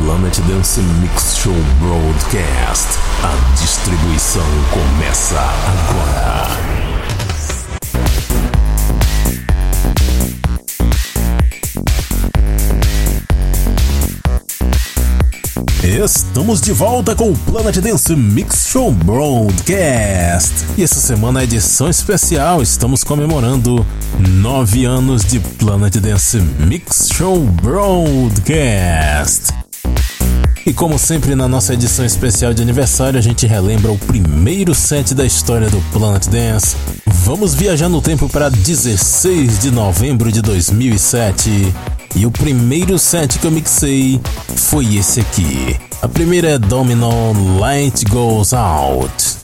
Planet Dance Mix Show Broadcast. A distribuição começa agora. Estamos de volta com o Planet Dance Mix Show Broadcast. E essa semana é edição especial, estamos comemorando nove anos de Planet Dance Mix Show Broadcast. E como sempre na nossa edição especial de aniversário, a gente relembra o primeiro set da história do Planet Dance. Vamos viajar no tempo para 16 de novembro de 2007. E o primeiro set que eu mixei foi esse aqui. A primeira é Domino Light Goes Out.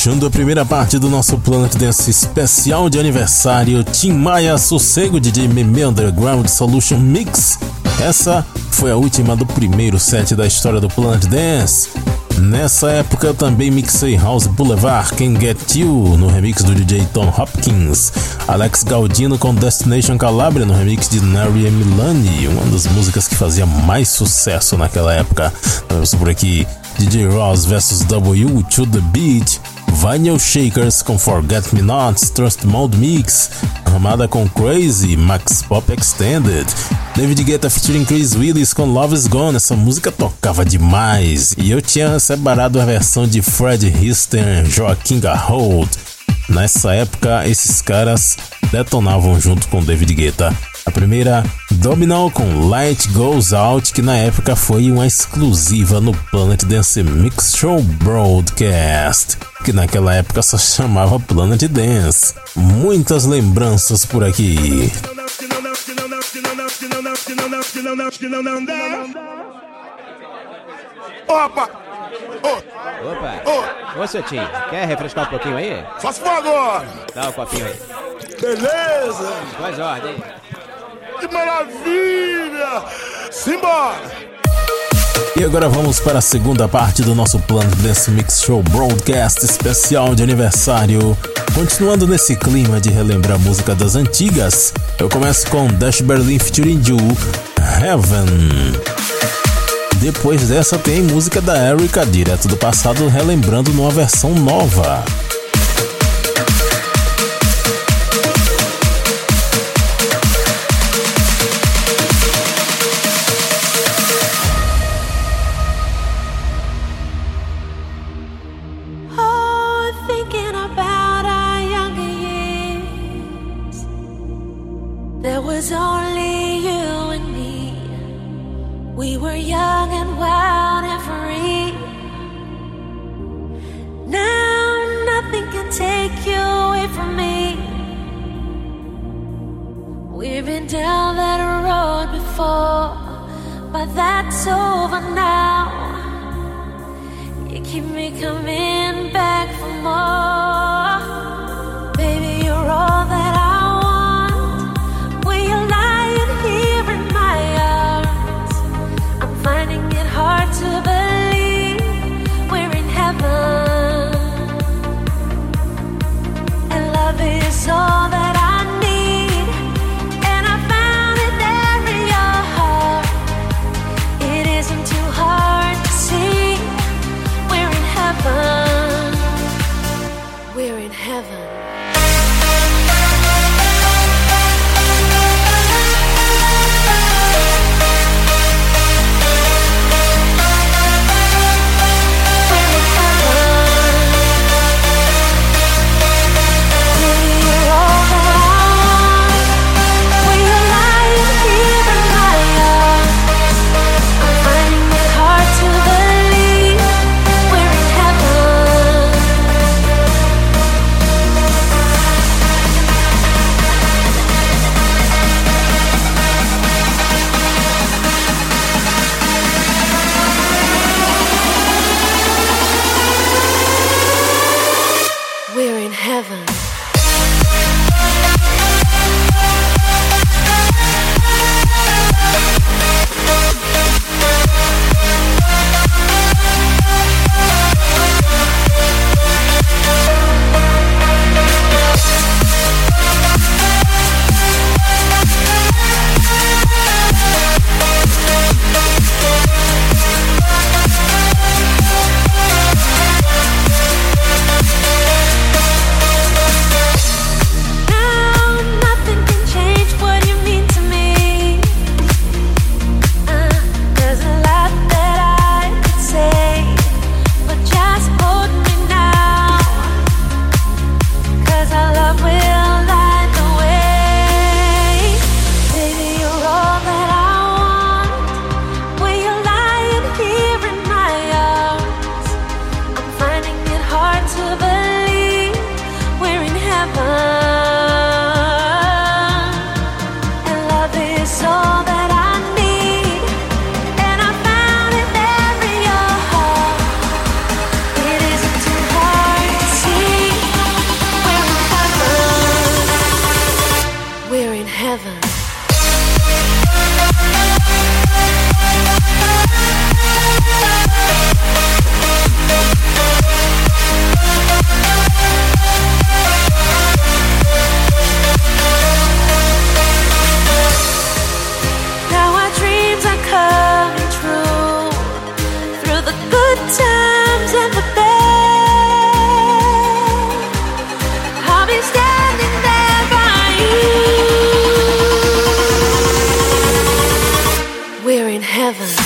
Fechando a primeira parte do nosso Planet Dance especial de aniversário, Tim Maia Sossego DJ Meme Underground Solution Mix. Essa foi a última do primeiro set da história do Planet Dance. Nessa época eu também mixei House Boulevard Can Get You no remix do DJ Tom Hopkins, Alex Gaudino com Destination Calabria no remix de Nari Milani, uma das músicas que fazia mais sucesso naquela época. Temos por aqui DJ Ross vs W to the Beat, Vinyl Shakers com Forget Me Not, Trust Mode Mix, Ramada com Crazy, Max Pop Extended, David Guetta featuring Chris Willis com Love Is Gone, essa música tocava demais, e eu tinha separado a versão de Fred e Joaquim Garhold. Nessa época, esses caras detonavam junto com David Guetta. A primeira, Dominal com Light Goes Out, que na época foi uma exclusiva no Planet Dance Mix Show Broadcast, que naquela época só chamava Planet Dance. Muitas lembranças por aqui. Opa! Opa! Ô, seu tio, quer refrescar um pouquinho aí? Faça favor! Dá um copinho aí. Beleza! Faz ordem. Que maravilha! Simbora! E agora vamos para a segunda parte do nosso plano desse Mix Show Broadcast especial de aniversário. Continuando nesse clima de relembrar música das antigas, eu começo com Dash Berlin featuring Ju, Heaven. Depois dessa tem música da Erika direto do passado relembrando numa versão nova. Seven.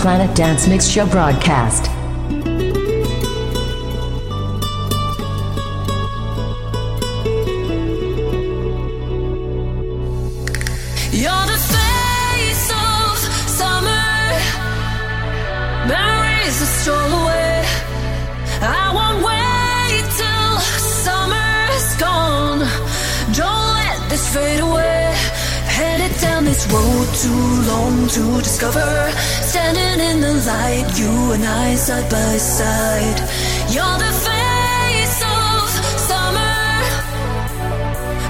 Planet Dance Mix Show broadcast. You're the face of summer, are stolen away. I won't wait till summer's gone. Don't let this fade away. Headed down this road too long to discover Standing in the light, you and I side by side. You're the face of summer.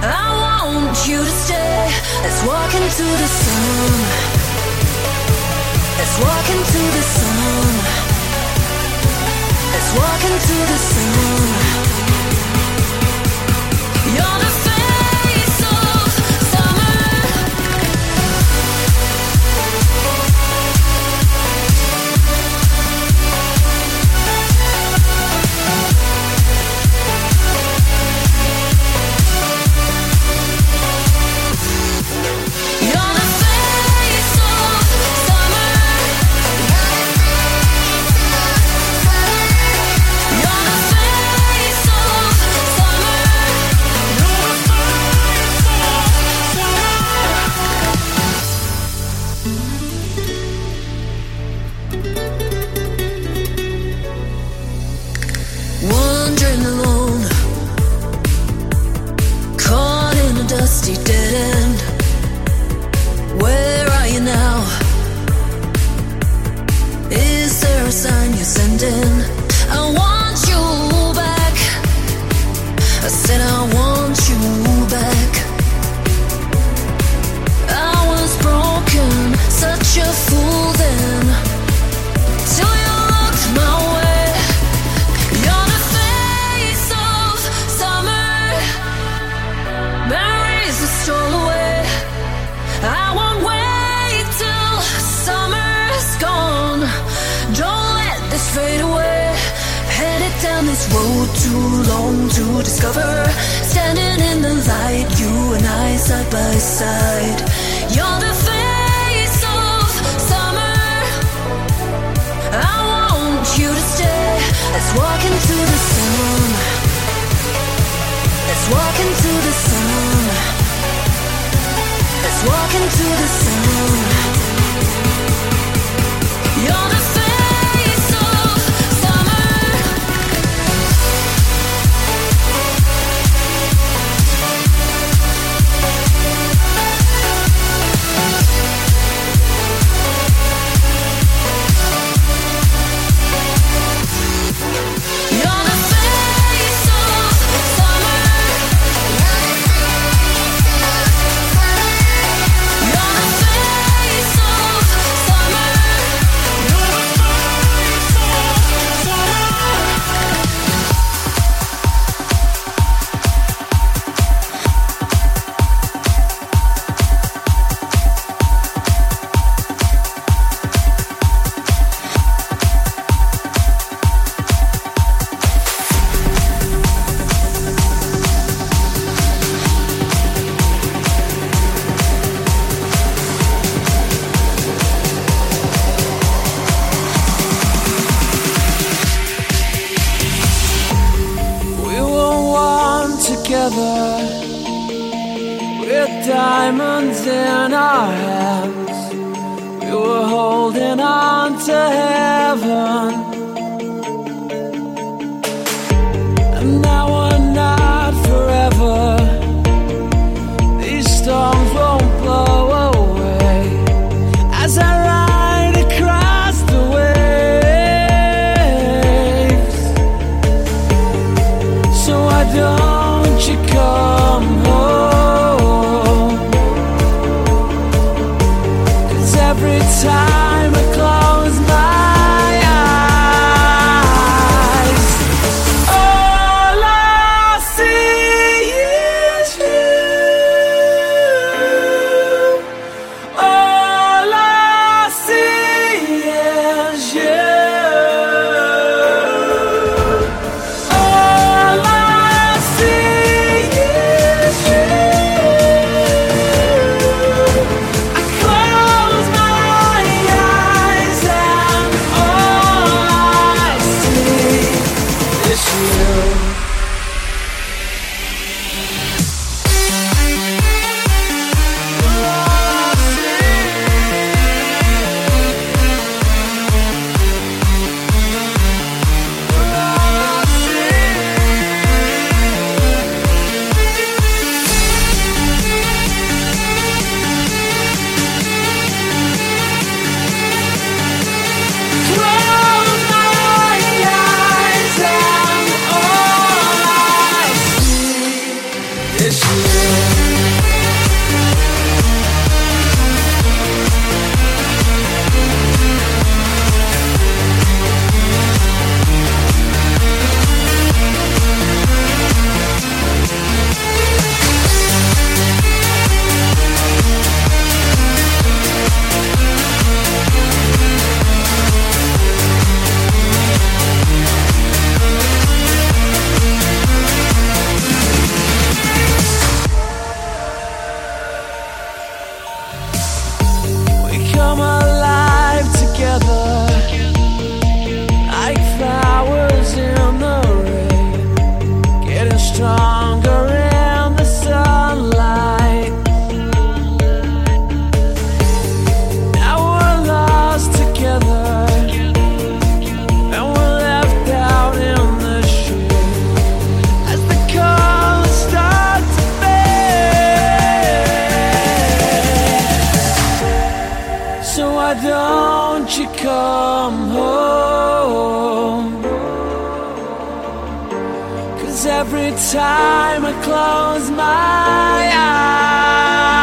I want you to stay. Let's walk into the sun. Let's walk into the sun. Let's walk into the sun. Every time I close my eyes,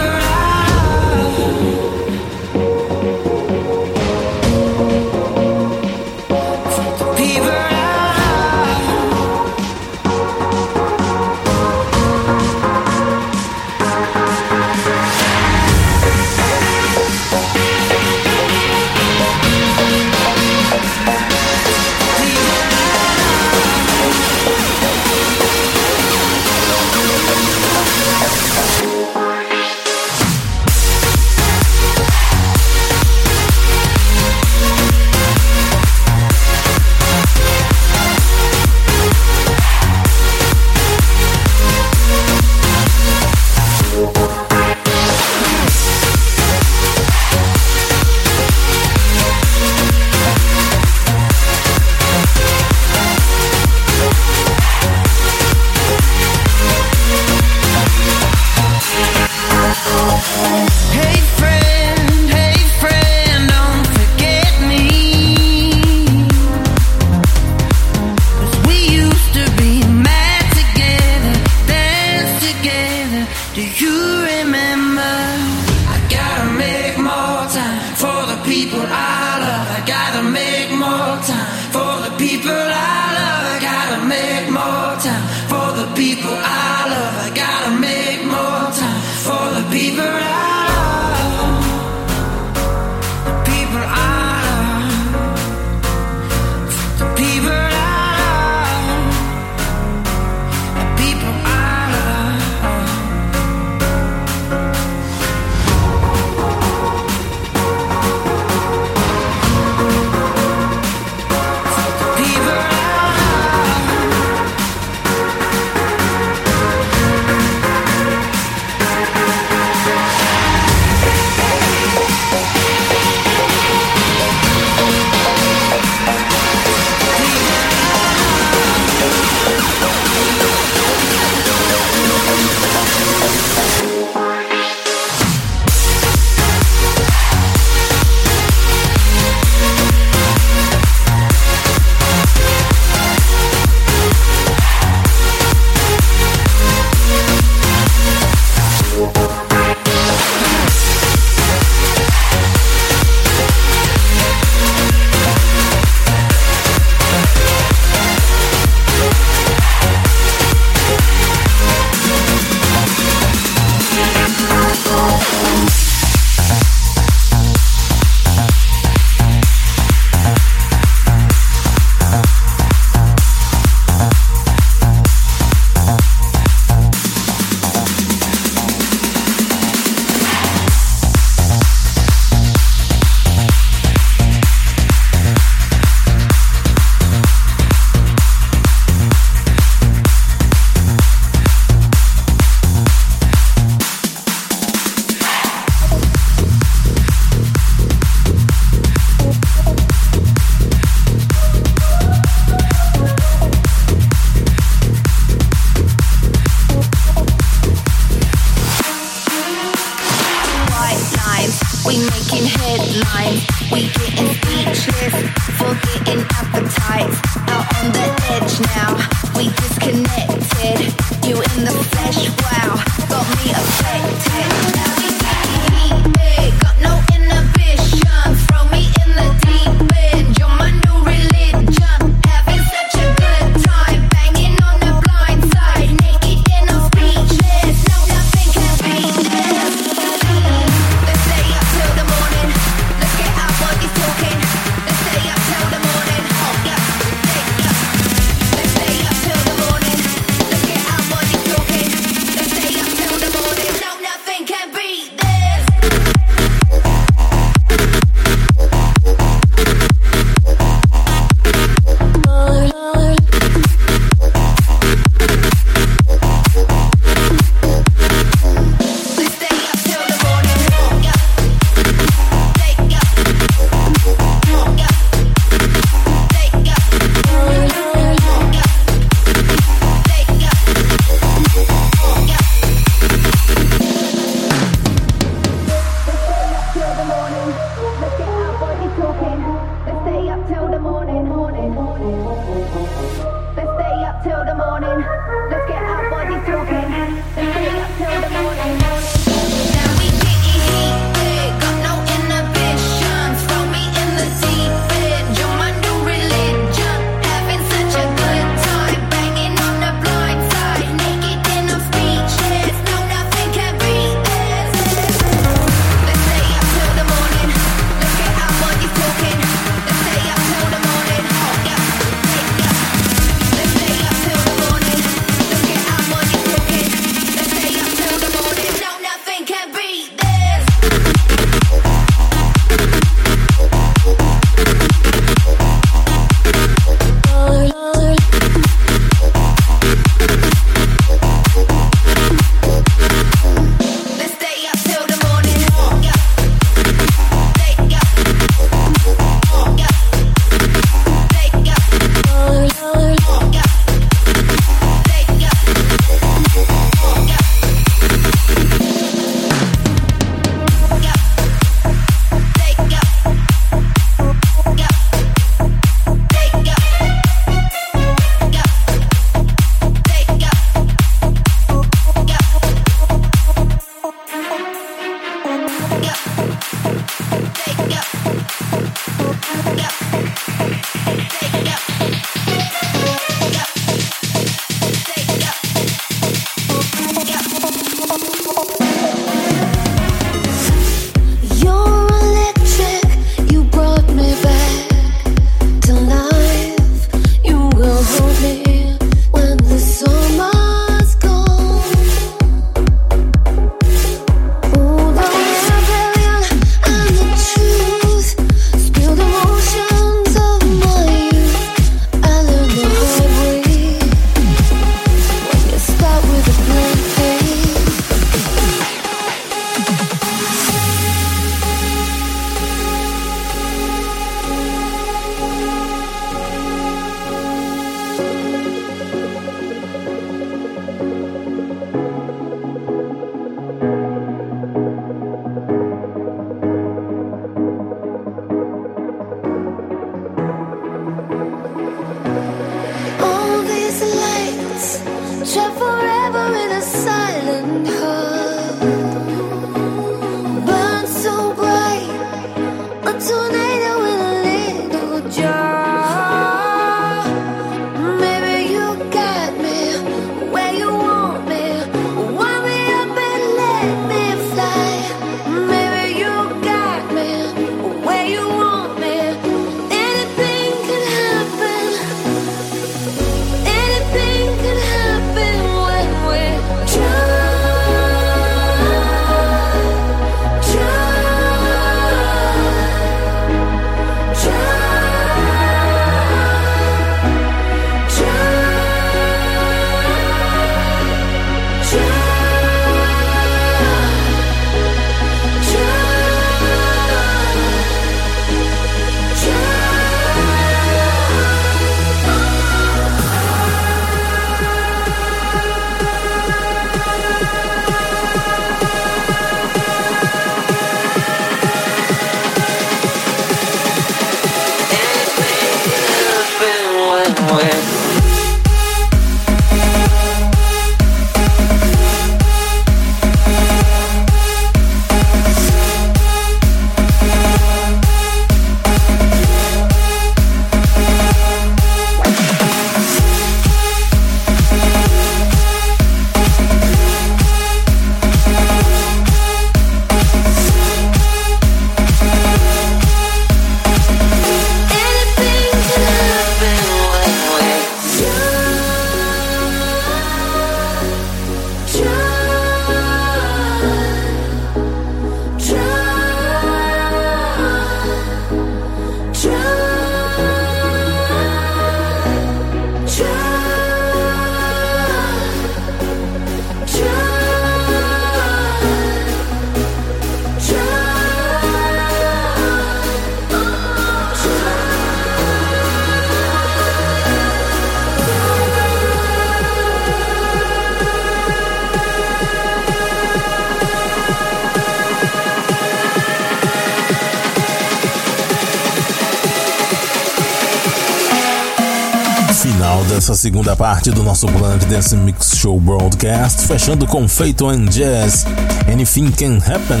dessa segunda parte do nosso Planet Dance Mix Show Broadcast, fechando com Feito and Jazz, Anything Can Happen.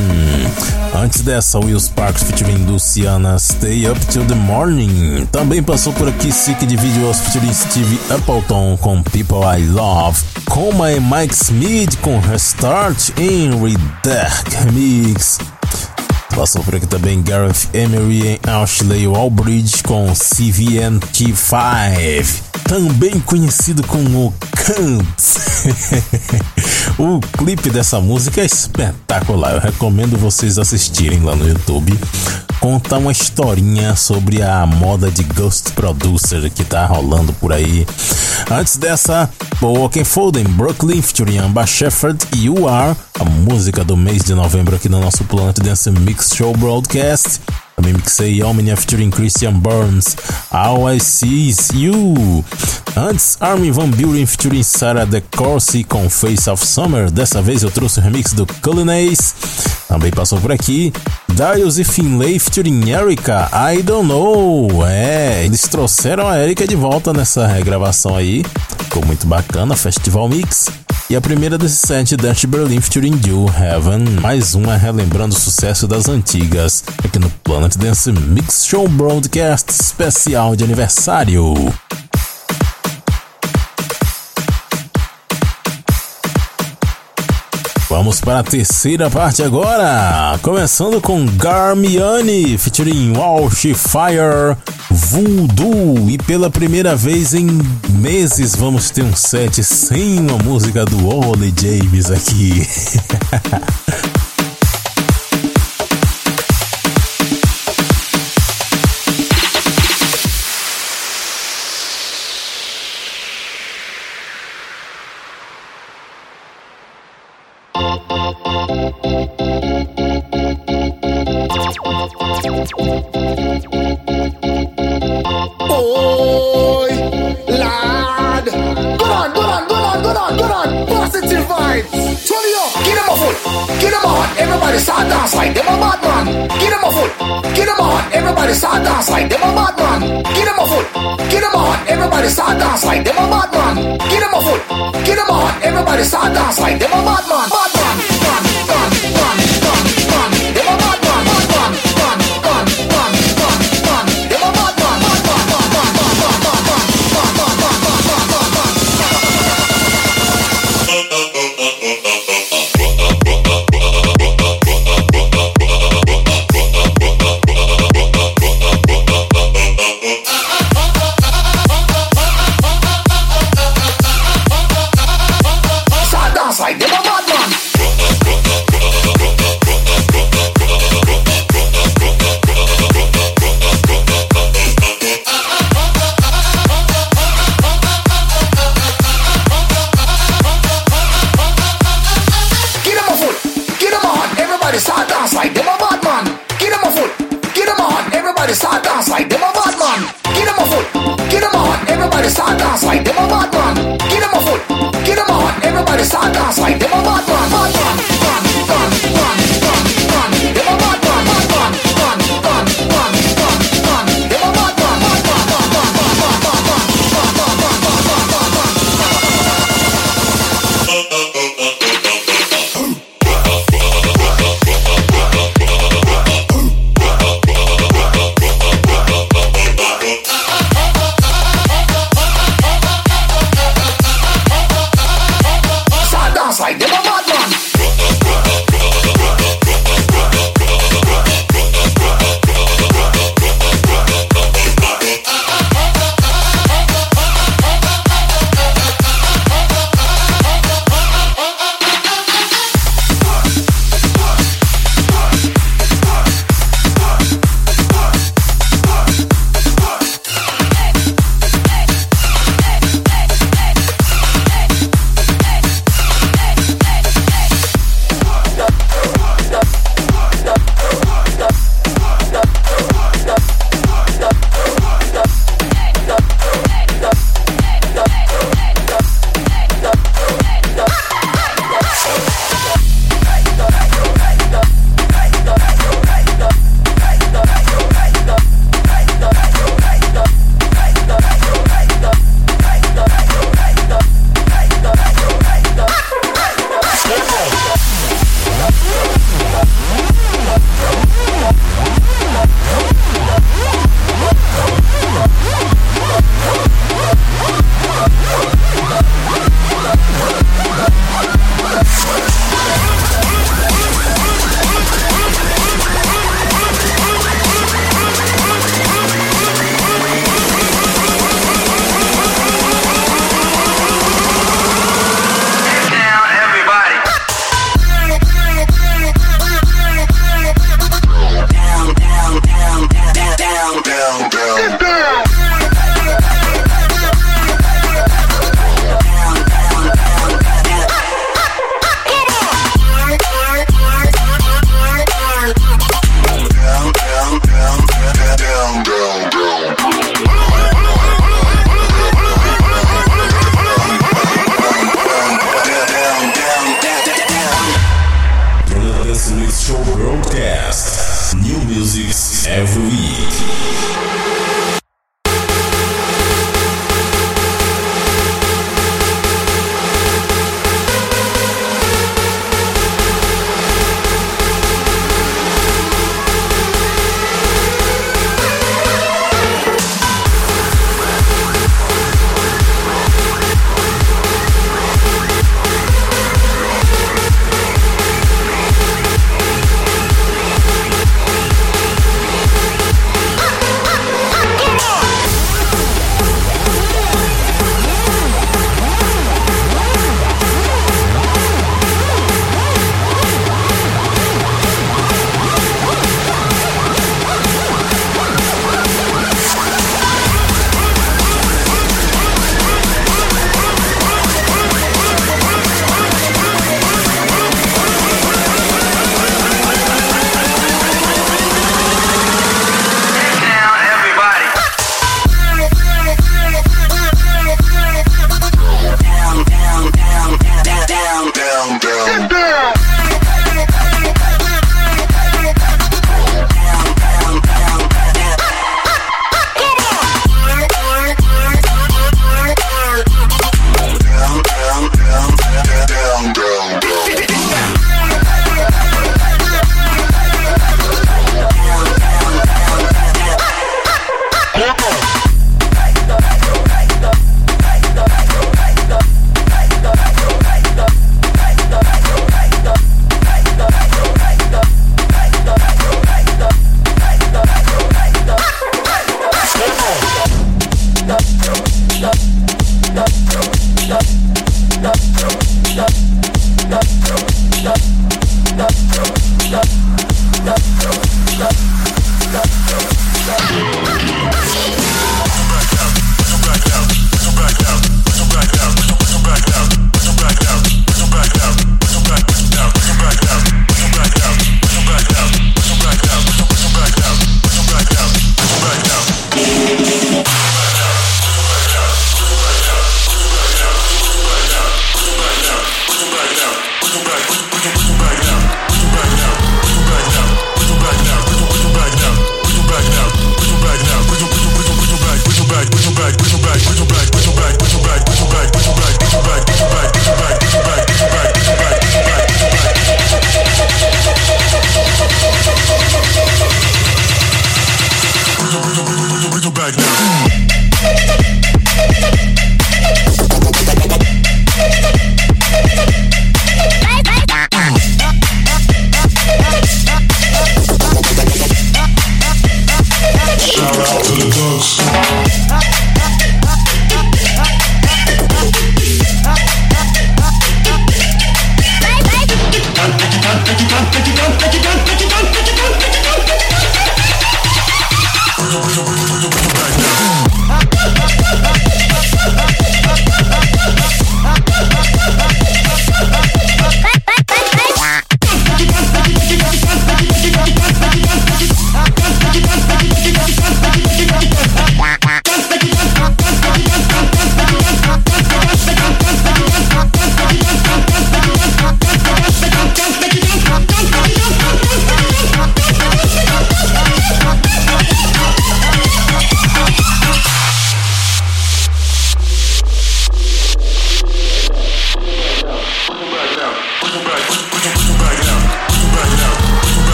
Antes dessa, Will Sparks featuring Luciana, Stay Up Till the Morning. Também passou por aqui Sick de Videos featuring Steve Appleton com People I Love. Coma e Mike Smith com Restart em Redark Mix. Passou por aqui também Gareth Emery e Ashley Albridge com CVNT5, também conhecido como Kant. o clipe dessa música é espetacular, eu recomendo vocês assistirem lá no YouTube. Conta uma historinha sobre a moda de Ghost Producer que tá rolando por aí. Antes dessa, Walking Foden, Brooklyn, featuring Amba Shepherd e You Are, a música do mês de novembro aqui no nosso Planet Dance Mix Show Broadcast. Também mixei Omnia featuring Christian Burns, All I See You. Antes, Armin Van Buren featuring Sarah DeCourcy com Face of Summer. Dessa vez eu trouxe o remix do Culinace. Também passou por aqui Darius e Finlay featuring Erika, I Don't Know. É, eles trouxeram a Erika de volta nessa regravação aí. Ficou muito bacana, Festival Mix. E a primeira desse set, Dutch Berlin featuring You Heaven, mais uma relembrando o sucesso das antigas, aqui no Planet Dance Mix Show Broadcast especial de aniversário. Vamos para a terceira parte agora, começando com Garmiani featuring Walsh Fire Voodoo e pela primeira vez em meses vamos ter um set sem uma música do Ole James aqui.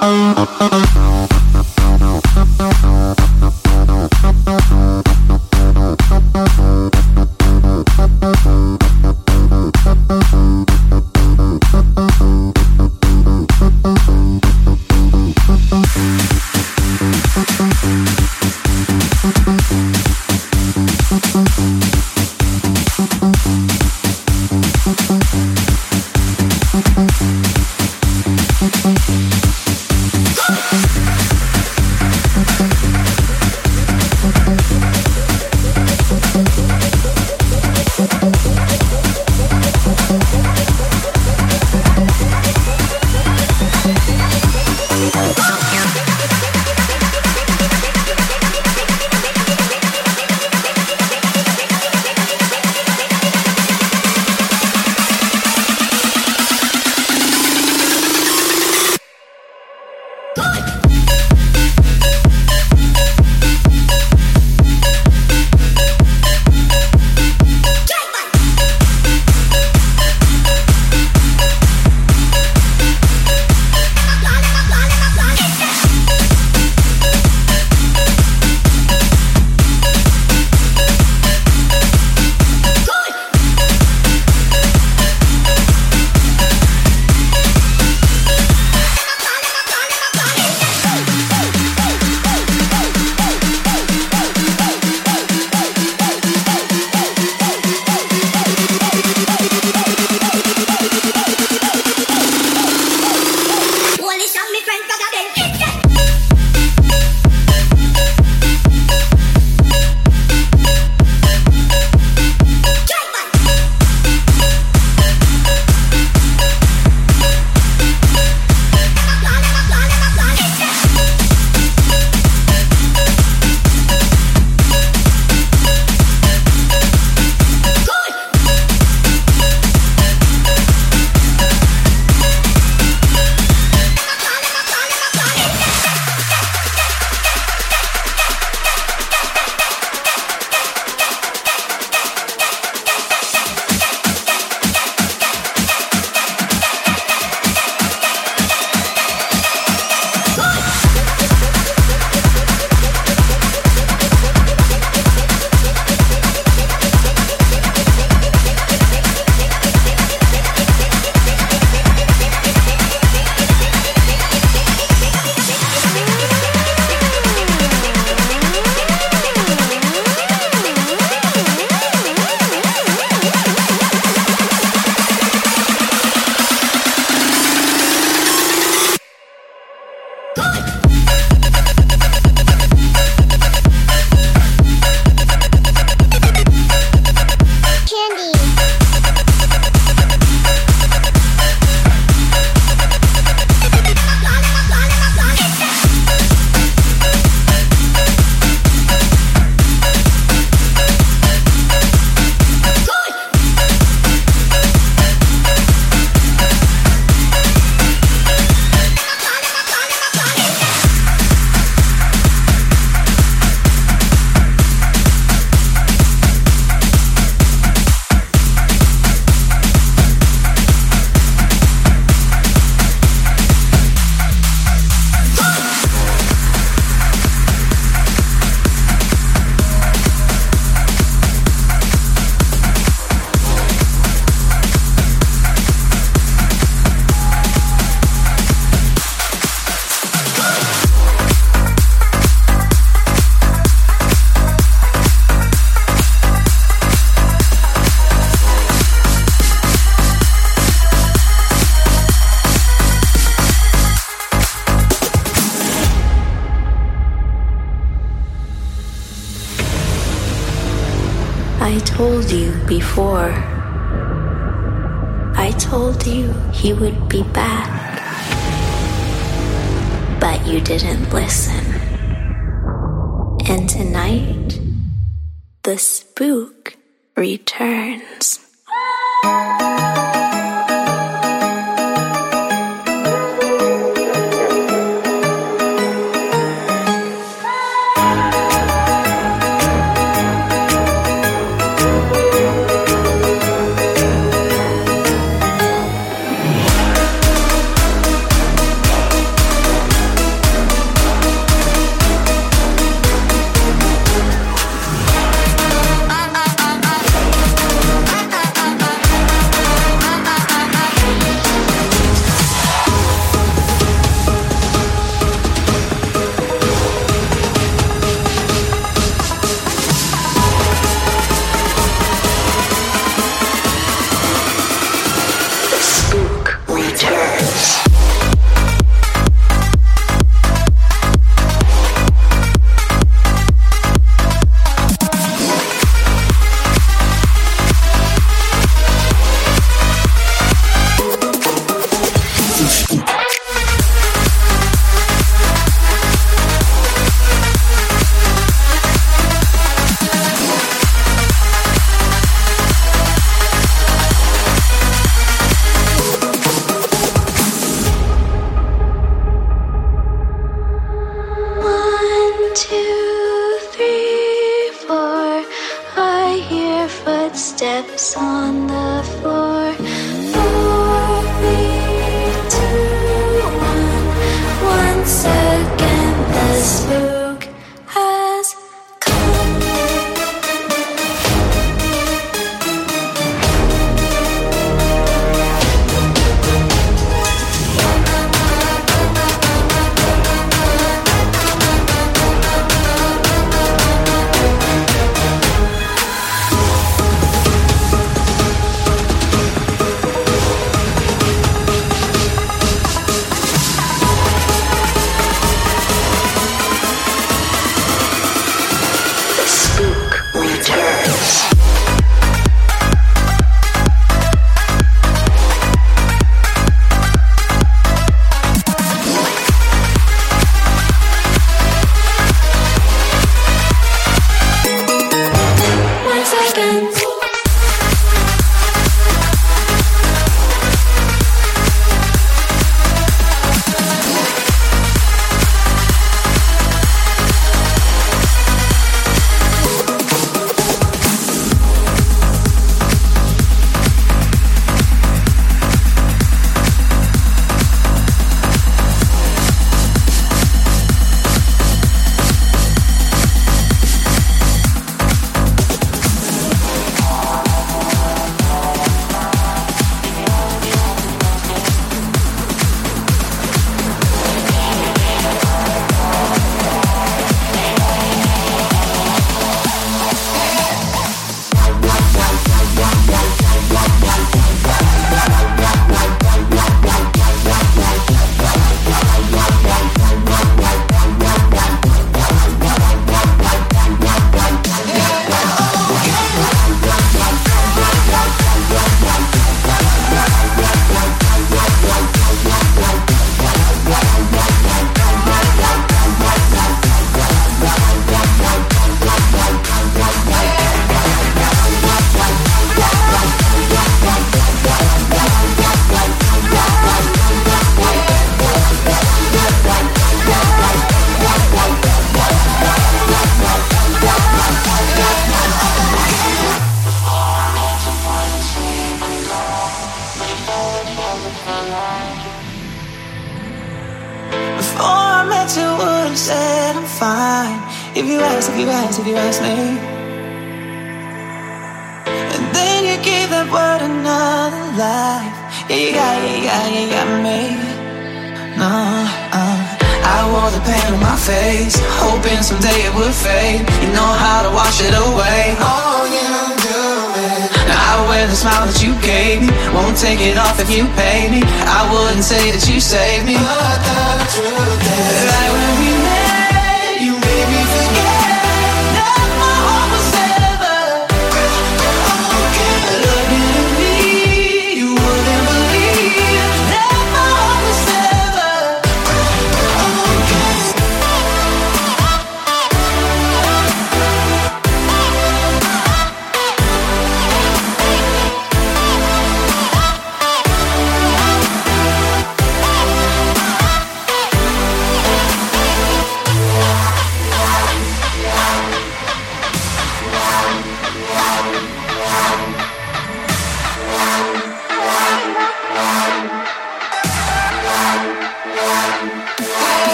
Oh, oh.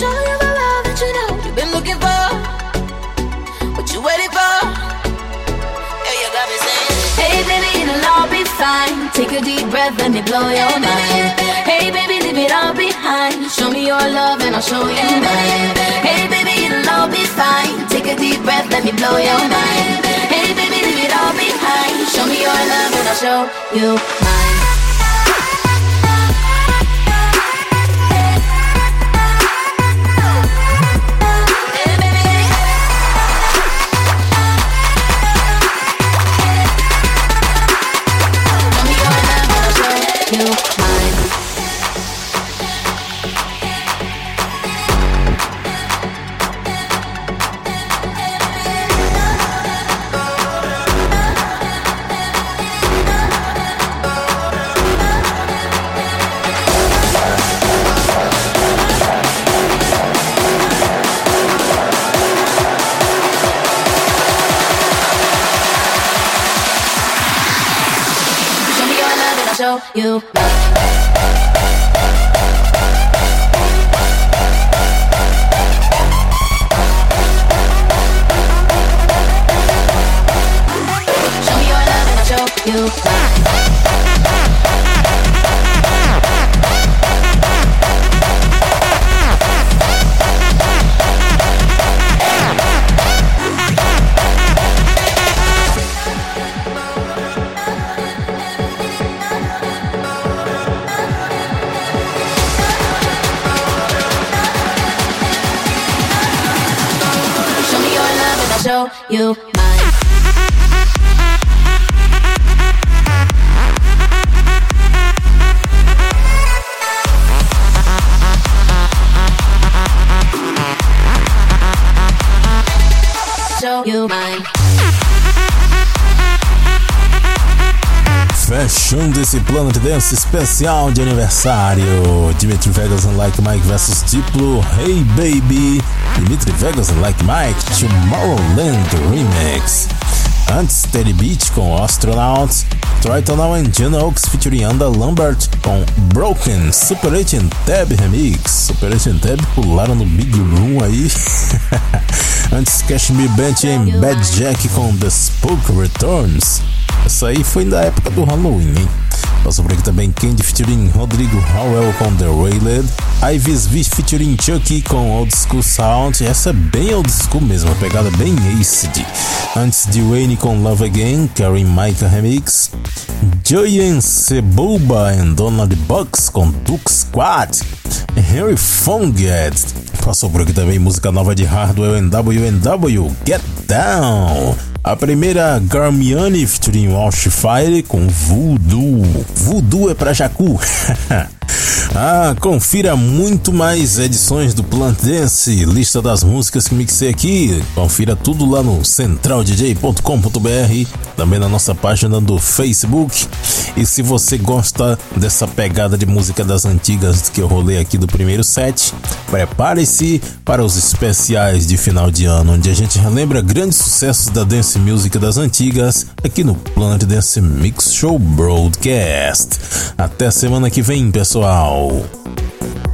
Show you the love that you know you've been looking for. What you waiting for? Yeah, you got me saying. Hey, baby, it'll all be fine. Take a deep breath, let me blow your mind. Hey, baby, leave it all behind. Show me your love and I'll show you mine. Hey, baby, it'll all be fine. Take a deep breath, let me blow your mind. Hey, baby, leave it all behind. Show me your love and I'll show you mine. You Dance especial de aniversário. Dimitri Vegas and Like Mike versus Diplo, Hey Baby. Dimitri Vegas and Like Mike, Tomorrowland Remix. Antes, Steady Beat com Astronauts. Troy and Jen Oaks featuring Anda Lambert com Broken, Super 8 and Tab Remix. Super 8 and Tab pularam no Big Room aí. Antes, Cashmere Bench e Bad Jack com The Spook Returns. Essa aí foi da época do Halloween, hein? Passou por aqui também Candy featuring Rodrigo Howell com The Wailed, Ivy's V featuring Chucky com Old School Sound, essa é bem old school mesmo, uma pegada bem acid. Antes de Wayne com Love Again, Karen Micah Remix, Joyen Sebuba and Donald Bucks com Duke Squad, Henry Fonget. Passou por aqui também música nova de Hardwell NWNW, Get Down. A primeira Garmiani featuring Wildfire com Voodoo. Voodoo é pra Jacu. ah, confira muito mais edições do Plant Dance, lista das músicas que mixei aqui. Confira tudo lá no centraldj.com.br, também na nossa página do Facebook. E se você gosta dessa pegada de música das antigas que eu rolei aqui do primeiro set, prepare-se para os especiais de final de ano, onde a gente relembra grandes sucessos da dance music das antigas aqui no Planet Dance Mix Show Broadcast. Até semana que vem, pessoal. Now.